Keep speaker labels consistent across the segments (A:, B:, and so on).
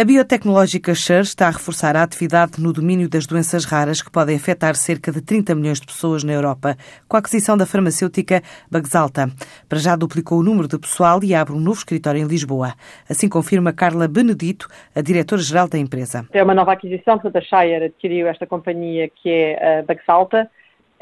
A: A biotecnológica Sher está a reforçar a atividade no domínio das doenças raras que podem afetar cerca de 30 milhões de pessoas na Europa, com a aquisição da farmacêutica Bagsalta. Para já duplicou o número de pessoal e abre um novo escritório em Lisboa. Assim confirma Carla Benedito, a diretora-geral da empresa.
B: É uma nova aquisição, portanto a Shire adquiriu esta companhia que é a Bagsalta,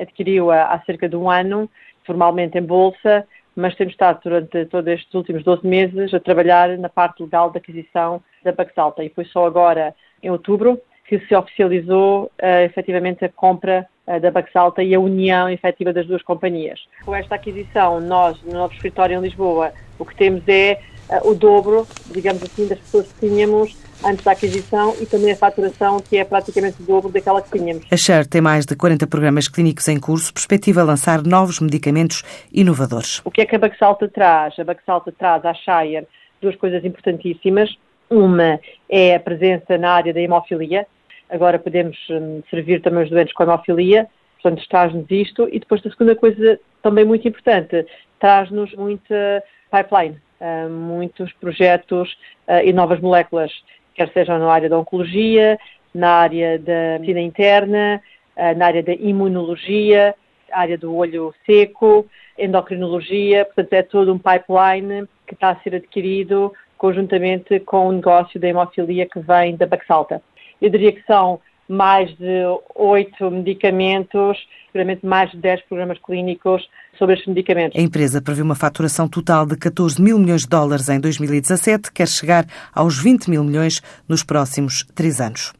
B: adquiriu-a há cerca de um ano, formalmente em bolsa, mas temos estado durante todos estes últimos 12 meses a trabalhar na parte legal da aquisição da Baxalta e foi só agora, em outubro, que se oficializou uh, efetivamente a compra uh, da Baxalta e a união efetiva das duas companhias. Com esta aquisição, nós, no novo escritório em Lisboa, o que temos é uh, o dobro, digamos assim, das pessoas que tínhamos antes da aquisição e também a faturação, que é praticamente o dobro daquela que tínhamos.
A: A Share tem mais de 40 programas clínicos em curso, perspectiva lançar novos medicamentos inovadores.
B: O que é que a Baxalta traz? A Baxalta traz à Shire duas coisas importantíssimas. Uma é a presença na área da hemofilia. Agora podemos hum, servir também os doentes com hemofilia. Portanto, traz-nos isto. E depois a segunda coisa também muito importante, traz-nos muita pipeline, hum, muitos projetos hum, e novas moléculas quer sejam na área da oncologia, na área da medicina interna, na área da imunologia, área do olho seco, endocrinologia, portanto é todo um pipeline que está a ser adquirido conjuntamente com o negócio da hemofilia que vem da Baxalta. Eu diria que são mais de oito medicamentos, seguramente mais de dez programas clínicos sobre estes medicamentos.
A: A empresa prevê uma faturação total de 14 mil milhões de dólares em 2017, quer chegar aos 20 mil milhões nos próximos três anos.